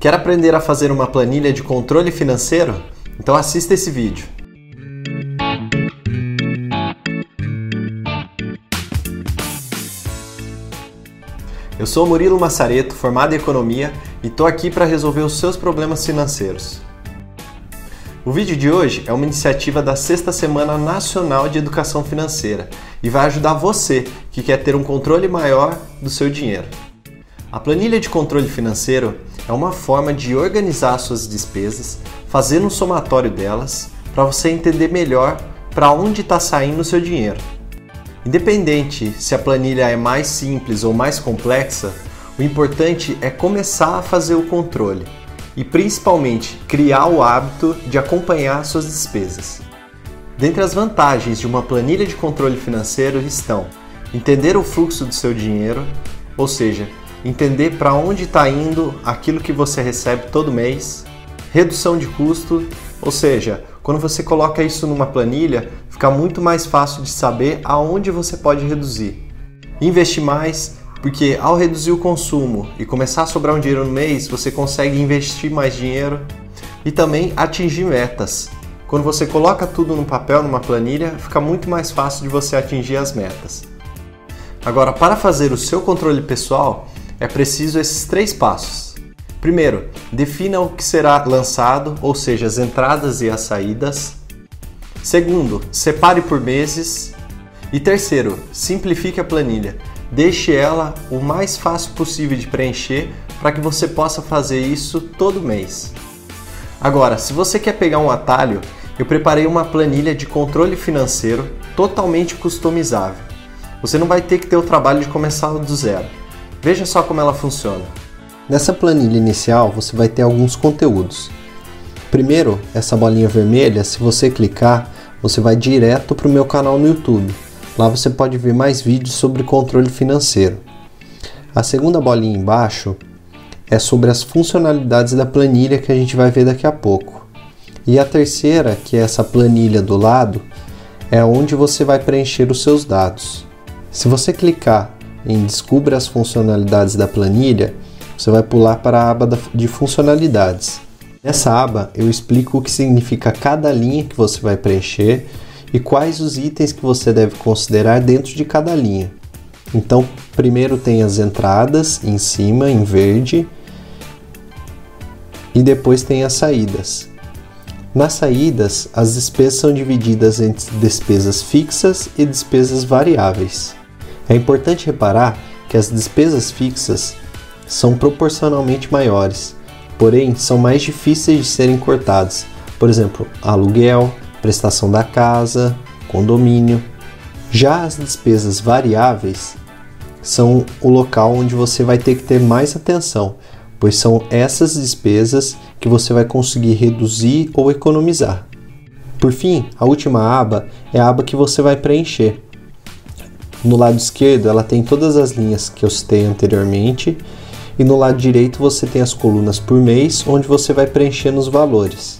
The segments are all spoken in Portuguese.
Quer aprender a fazer uma planilha de controle financeiro? Então assista esse vídeo. Eu sou Murilo Massareto, formado em economia, e estou aqui para resolver os seus problemas financeiros. O vídeo de hoje é uma iniciativa da Sexta Semana Nacional de Educação Financeira e vai ajudar você que quer ter um controle maior do seu dinheiro. A planilha de controle financeiro é uma forma de organizar suas despesas, fazendo um somatório delas, para você entender melhor para onde está saindo o seu dinheiro. Independente se a planilha é mais simples ou mais complexa, o importante é começar a fazer o controle e principalmente criar o hábito de acompanhar suas despesas. Dentre as vantagens de uma planilha de controle financeiro estão entender o fluxo do seu dinheiro, ou seja, entender para onde está indo aquilo que você recebe todo mês, redução de custo, ou seja, quando você coloca isso numa planilha, fica muito mais fácil de saber aonde você pode reduzir. Investir mais, porque ao reduzir o consumo e começar a sobrar um dinheiro no mês, você consegue investir mais dinheiro e também atingir metas. Quando você coloca tudo no papel, numa planilha, fica muito mais fácil de você atingir as metas. Agora, para fazer o seu controle pessoal, é preciso esses três passos. Primeiro, defina o que será lançado, ou seja, as entradas e as saídas. Segundo, separe por meses. E terceiro, simplifique a planilha. Deixe ela o mais fácil possível de preencher para que você possa fazer isso todo mês. Agora, se você quer pegar um atalho, eu preparei uma planilha de controle financeiro totalmente customizável. Você não vai ter que ter o trabalho de começar do zero. Veja só como ela funciona. Nessa planilha inicial você vai ter alguns conteúdos. Primeiro, essa bolinha vermelha, se você clicar, você vai direto para o meu canal no YouTube. Lá você pode ver mais vídeos sobre controle financeiro. A segunda bolinha embaixo é sobre as funcionalidades da planilha que a gente vai ver daqui a pouco. E a terceira, que é essa planilha do lado, é onde você vai preencher os seus dados. Se você clicar em Descubra as funcionalidades da planilha, você vai pular para a aba de funcionalidades. Nessa aba eu explico o que significa cada linha que você vai preencher e quais os itens que você deve considerar dentro de cada linha. Então, primeiro tem as entradas em cima, em verde, e depois tem as saídas. Nas saídas, as despesas são divididas entre despesas fixas e despesas variáveis. É importante reparar que as despesas fixas são proporcionalmente maiores, porém são mais difíceis de serem cortadas. Por exemplo, aluguel, prestação da casa, condomínio. Já as despesas variáveis são o local onde você vai ter que ter mais atenção, pois são essas despesas que você vai conseguir reduzir ou economizar. Por fim, a última aba é a aba que você vai preencher. No lado esquerdo, ela tem todas as linhas que eu citei anteriormente, e no lado direito você tem as colunas por mês, onde você vai preenchendo os valores.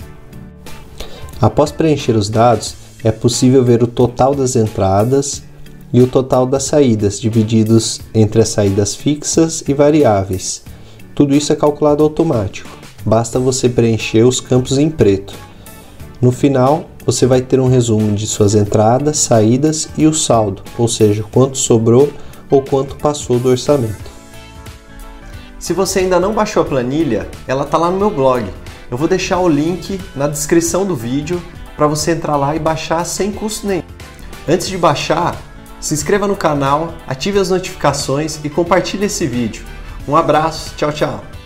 Após preencher os dados, é possível ver o total das entradas e o total das saídas, divididos entre as saídas fixas e variáveis. Tudo isso é calculado automático, basta você preencher os campos em preto. No final, você vai ter um resumo de suas entradas, saídas e o saldo, ou seja, quanto sobrou ou quanto passou do orçamento. Se você ainda não baixou a planilha, ela está lá no meu blog. Eu vou deixar o link na descrição do vídeo para você entrar lá e baixar sem custo nenhum. Antes de baixar, se inscreva no canal, ative as notificações e compartilhe esse vídeo. Um abraço, tchau, tchau!